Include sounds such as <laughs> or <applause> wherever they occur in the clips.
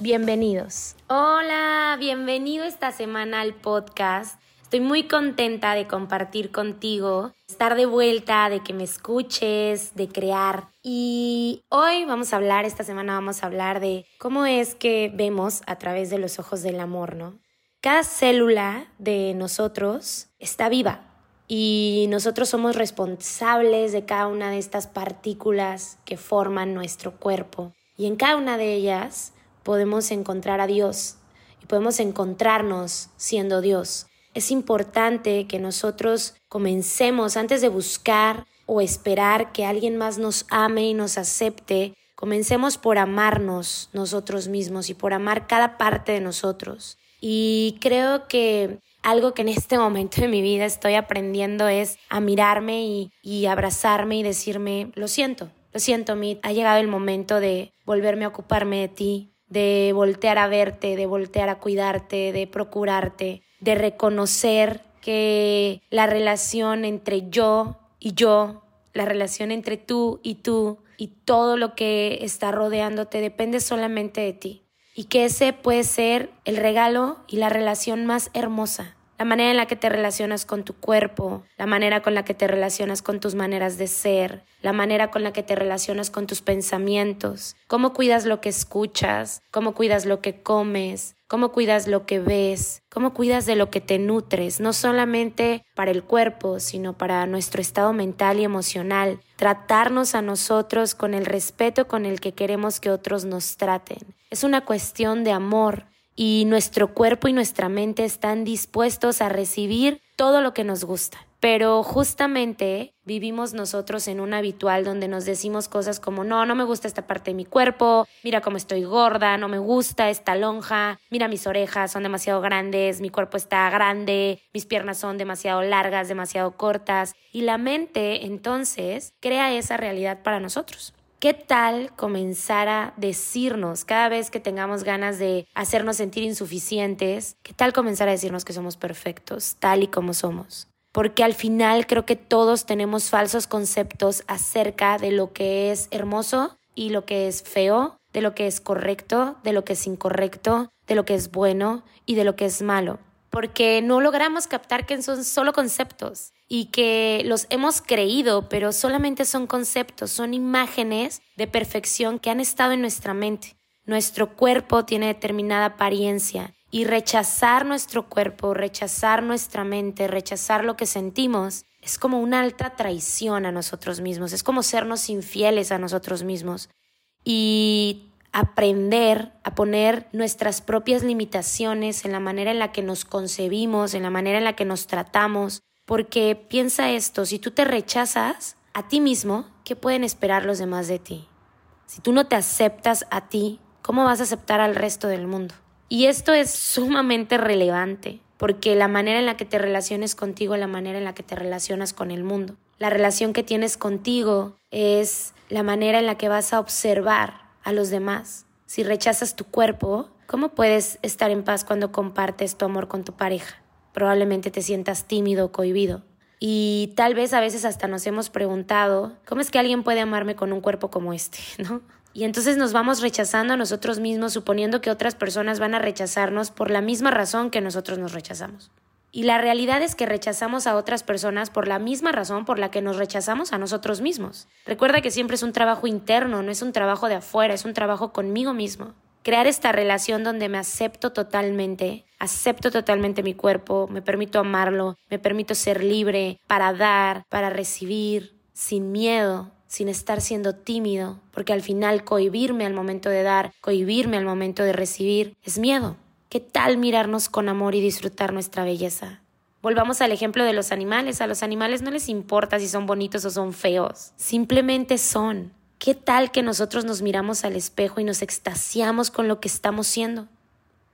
bienvenidos. Hola, bienvenido esta semana al podcast. Estoy muy contenta de compartir contigo, estar de vuelta, de que me escuches, de crear. Y hoy vamos a hablar, esta semana vamos a hablar de cómo es que vemos a través de los ojos del amor, ¿no? Cada célula de nosotros está viva y nosotros somos responsables de cada una de estas partículas que forman nuestro cuerpo. Y en cada una de ellas podemos encontrar a Dios y podemos encontrarnos siendo Dios. Es importante que nosotros comencemos antes de buscar o esperar que alguien más nos ame y nos acepte, comencemos por amarnos nosotros mismos y por amar cada parte de nosotros. Y creo que algo que en este momento de mi vida estoy aprendiendo es a mirarme y, y abrazarme y decirme, lo siento, lo siento, Mit, ha llegado el momento de volverme a ocuparme de ti, de voltear a verte, de voltear a cuidarte, de procurarte, de reconocer que la relación entre yo y yo, la relación entre tú y tú y todo lo que está rodeándote depende solamente de ti. Y que ese puede ser el regalo y la relación más hermosa la manera en la que te relacionas con tu cuerpo, la manera con la que te relacionas con tus maneras de ser, la manera con la que te relacionas con tus pensamientos, cómo cuidas lo que escuchas, cómo cuidas lo que comes, cómo cuidas lo que ves, cómo cuidas de lo que te nutres, no solamente para el cuerpo, sino para nuestro estado mental y emocional, tratarnos a nosotros con el respeto con el que queremos que otros nos traten. Es una cuestión de amor, y nuestro cuerpo y nuestra mente están dispuestos a recibir todo lo que nos gusta. Pero justamente vivimos nosotros en un habitual donde nos decimos cosas como, no, no me gusta esta parte de mi cuerpo, mira cómo estoy gorda, no me gusta esta lonja, mira mis orejas son demasiado grandes, mi cuerpo está grande, mis piernas son demasiado largas, demasiado cortas. Y la mente entonces crea esa realidad para nosotros. ¿Qué tal comenzar a decirnos cada vez que tengamos ganas de hacernos sentir insuficientes? ¿Qué tal comenzar a decirnos que somos perfectos, tal y como somos? Porque al final creo que todos tenemos falsos conceptos acerca de lo que es hermoso y lo que es feo, de lo que es correcto, de lo que es incorrecto, de lo que es bueno y de lo que es malo. Porque no logramos captar que son solo conceptos y que los hemos creído, pero solamente son conceptos, son imágenes de perfección que han estado en nuestra mente. Nuestro cuerpo tiene determinada apariencia y rechazar nuestro cuerpo, rechazar nuestra mente, rechazar lo que sentimos, es como una alta traición a nosotros mismos, es como sernos infieles a nosotros mismos. Y aprender a poner nuestras propias limitaciones en la manera en la que nos concebimos, en la manera en la que nos tratamos, porque piensa esto, si tú te rechazas a ti mismo, ¿qué pueden esperar los demás de ti? Si tú no te aceptas a ti, ¿cómo vas a aceptar al resto del mundo? Y esto es sumamente relevante, porque la manera en la que te relaciones contigo la manera en la que te relacionas con el mundo. La relación que tienes contigo es la manera en la que vas a observar a los demás. Si rechazas tu cuerpo, ¿cómo puedes estar en paz cuando compartes tu amor con tu pareja? Probablemente te sientas tímido o cohibido. Y tal vez a veces hasta nos hemos preguntado, ¿cómo es que alguien puede amarme con un cuerpo como este? <laughs> ¿No? Y entonces nos vamos rechazando a nosotros mismos suponiendo que otras personas van a rechazarnos por la misma razón que nosotros nos rechazamos. Y la realidad es que rechazamos a otras personas por la misma razón por la que nos rechazamos a nosotros mismos. Recuerda que siempre es un trabajo interno, no es un trabajo de afuera, es un trabajo conmigo mismo. Crear esta relación donde me acepto totalmente, acepto totalmente mi cuerpo, me permito amarlo, me permito ser libre para dar, para recibir, sin miedo, sin estar siendo tímido, porque al final cohibirme al momento de dar, cohibirme al momento de recibir, es miedo. ¿Qué tal mirarnos con amor y disfrutar nuestra belleza? Volvamos al ejemplo de los animales. A los animales no les importa si son bonitos o son feos. Simplemente son. ¿Qué tal que nosotros nos miramos al espejo y nos extasiamos con lo que estamos siendo?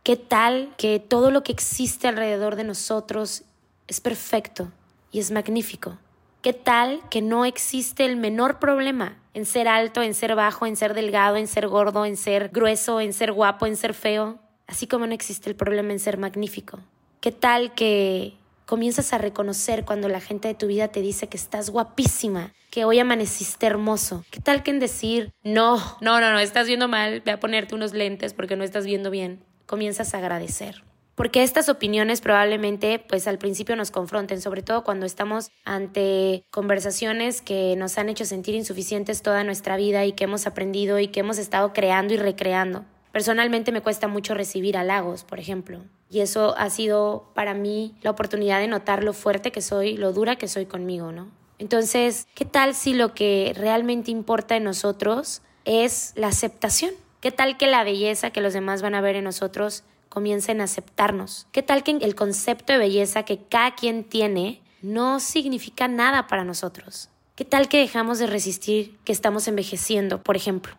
¿Qué tal que todo lo que existe alrededor de nosotros es perfecto y es magnífico? ¿Qué tal que no existe el menor problema en ser alto, en ser bajo, en ser delgado, en ser gordo, en ser grueso, en ser guapo, en ser feo? Así como no existe el problema en ser magnífico. ¿Qué tal que comienzas a reconocer cuando la gente de tu vida te dice que estás guapísima, que hoy amaneciste hermoso? ¿Qué tal que en decir, no, no, no, no, estás viendo mal, ve a ponerte unos lentes porque no estás viendo bien? Comienzas a agradecer porque estas opiniones probablemente pues al principio nos confronten, sobre todo cuando estamos ante conversaciones que nos han hecho sentir insuficientes toda nuestra vida y que hemos aprendido y que hemos estado creando y recreando. Personalmente me cuesta mucho recibir halagos, por ejemplo, y eso ha sido para mí la oportunidad de notar lo fuerte que soy, lo dura que soy conmigo, ¿no? Entonces, ¿qué tal si lo que realmente importa en nosotros es la aceptación? ¿Qué tal que la belleza que los demás van a ver en nosotros comiencen a aceptarnos. ¿Qué tal que el concepto de belleza que cada quien tiene no significa nada para nosotros? ¿Qué tal que dejamos de resistir que estamos envejeciendo, por ejemplo?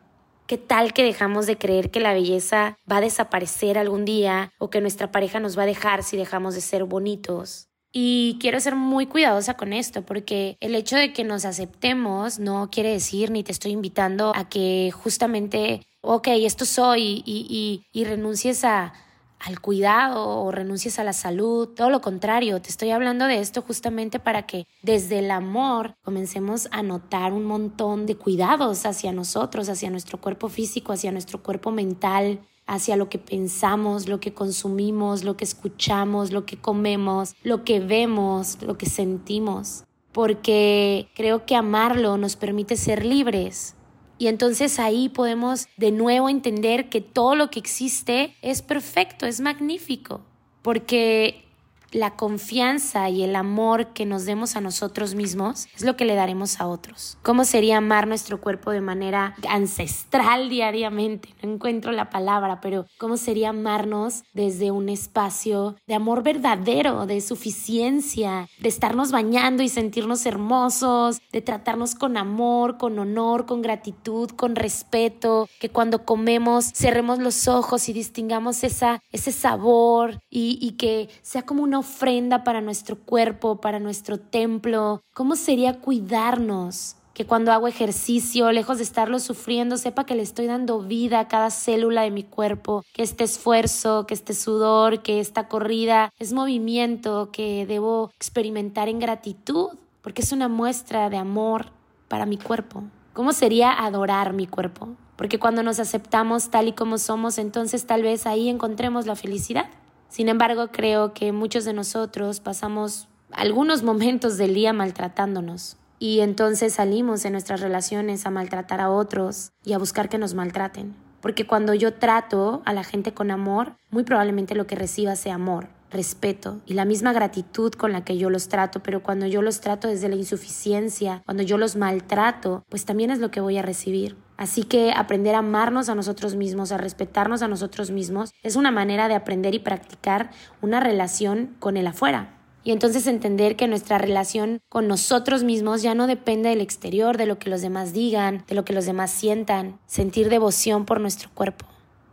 ¿Qué tal que dejamos de creer que la belleza va a desaparecer algún día o que nuestra pareja nos va a dejar si dejamos de ser bonitos? Y quiero ser muy cuidadosa con esto porque el hecho de que nos aceptemos no quiere decir ni te estoy invitando a que justamente, ok, esto soy y, y, renuncies a, al cuidado o renuncies a la salud, todo lo contrario, te estoy hablando de esto justamente para que desde el amor comencemos a notar un montón de cuidados hacia nosotros, hacia nuestro cuerpo físico, hacia nuestro cuerpo mental, hacia lo que pensamos, lo que consumimos, lo que escuchamos, lo que comemos, lo que vemos, lo que sentimos, porque creo que amarlo nos permite ser libres y entonces ahí podemos de nuevo entender que todo lo que existe es perfecto, es magnífico, porque la confianza y el amor que nos demos a nosotros mismos es lo que le daremos a otros. ¿Cómo sería amar nuestro cuerpo de manera ancestral <laughs> diariamente? No encuentro la palabra, pero ¿cómo sería amarnos desde un espacio de amor verdadero, de suficiencia, de estarnos bañando y sentirnos hermosos, de tratarnos con amor, con honor, con gratitud, con respeto, que cuando comemos cerremos los ojos y distingamos esa, ese sabor y, y que sea como una ofrenda para nuestro cuerpo, para nuestro templo? ¿Cómo sería cuidarnos? Que cuando hago ejercicio, lejos de estarlo sufriendo, sepa que le estoy dando vida a cada célula de mi cuerpo, que este esfuerzo, que este sudor, que esta corrida es movimiento que debo experimentar en gratitud, porque es una muestra de amor para mi cuerpo. ¿Cómo sería adorar mi cuerpo? Porque cuando nos aceptamos tal y como somos, entonces tal vez ahí encontremos la felicidad. Sin embargo, creo que muchos de nosotros pasamos algunos momentos del día maltratándonos y entonces salimos en nuestras relaciones a maltratar a otros y a buscar que nos maltraten. Porque cuando yo trato a la gente con amor, muy probablemente lo que reciba sea amor, respeto y la misma gratitud con la que yo los trato, pero cuando yo los trato desde la insuficiencia, cuando yo los maltrato, pues también es lo que voy a recibir. Así que aprender a amarnos a nosotros mismos, a respetarnos a nosotros mismos, es una manera de aprender y practicar una relación con el afuera. Y entonces entender que nuestra relación con nosotros mismos ya no depende del exterior, de lo que los demás digan, de lo que los demás sientan. Sentir devoción por nuestro cuerpo,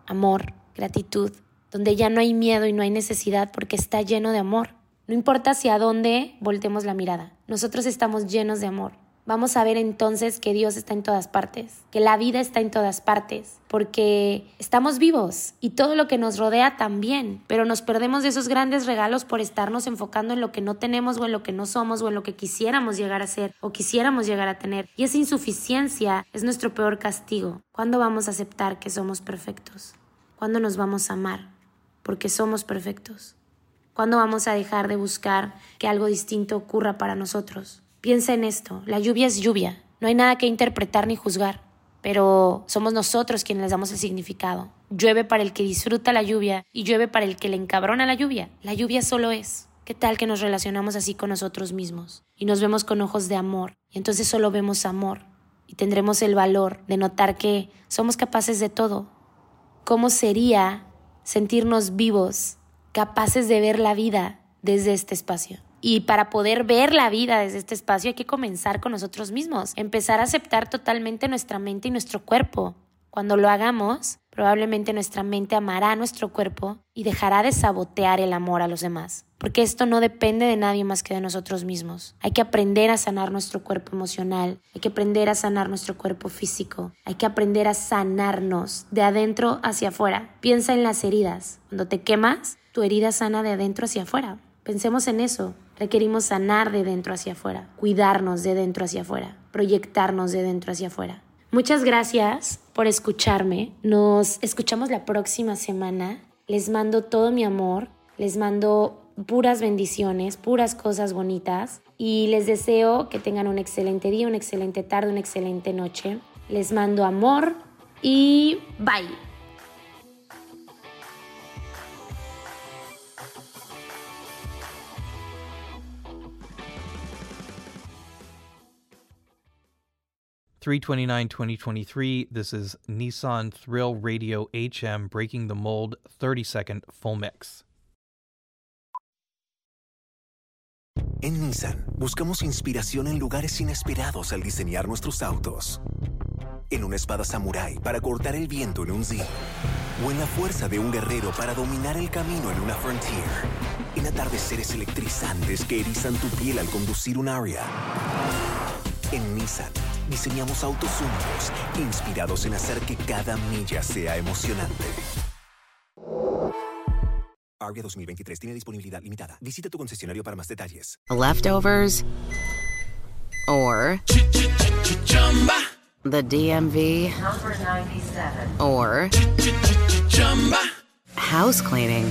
amor, gratitud, donde ya no hay miedo y no hay necesidad porque está lleno de amor. No importa hacia dónde voltemos la mirada, nosotros estamos llenos de amor. vamos a ver entonces que Dios está en todas partes, que la vida está en todas partes, porque estamos vivos y todo lo que nos rodea también, pero nos perdemos de esos grandes regalos por estarnos enfocando en lo que no tenemos o en lo que no somos o en lo que quisiéramos llegar a ser o quisiéramos llegar a tener. Y esa insuficiencia es nuestro peor castigo. ¿Cuándo vamos a aceptar que somos perfectos? ¿Cuándo nos vamos a amar? Porque somos perfectos. ¿Cuándo vamos a dejar de buscar que algo distinto ocurra para nosotros? Piensa en esto, la lluvia es lluvia, no hay nada que interpretar ni juzgar, pero somos nosotros quienes les damos el significado. Llueve para el que disfruta la lluvia y llueve para el que le encabrona la lluvia. La lluvia solo es. ¿Qué tal que nos relacionamos así con nosotros mismos y nos vemos con ojos de amor? Y entonces solo vemos amor y tendremos el valor de notar que somos capaces de todo. ¿Cómo sería sentirnos vivos, capaces de ver la vida desde este espacio? Y para poder ver la vida desde este espacio hay que comenzar con nosotros mismos, empezar a aceptar totalmente nuestra mente y nuestro cuerpo. Cuando lo hagamos, probablemente nuestra mente amará a nuestro cuerpo y dejará de sabotear el amor a los demás. Porque esto no depende de nadie más que de nosotros mismos. Hay que aprender a sanar nuestro cuerpo emocional, hay que aprender a sanar nuestro cuerpo físico, hay que aprender a sanarnos de adentro hacia afuera. Piensa en las heridas. Cuando te quemas, tu herida sana de adentro hacia afuera. Pensemos en eso. Requerimos sanar de dentro hacia afuera, cuidarnos de dentro hacia afuera, proyectarnos de dentro hacia afuera. Muchas gracias por escucharme. Nos escuchamos la próxima semana. Les mando todo mi amor, les mando puras bendiciones, puras cosas bonitas y les deseo que tengan un excelente día, una excelente tarde, una excelente noche. Les mando amor y bye. 329 2023. This is Nissan Thrill Radio HM Breaking the Mold 30 second full mix. En Nissan buscamos inspiración en lugares inesperados al diseñar nuestros autos. En una espada samurai para cortar el viento en un Z. O en la fuerza de un guerrero para dominar el camino en una Frontier. En atardeceres electrizantes que erizan tu piel al conducir un Aria. En Nissan diseñamos autos únicos, inspirados en hacer que cada milla sea emocionante. Arvia 2023 tiene disponibilidad limitada. Visita tu concesionario para más detalles. Leftovers or the DMV or house cleaning.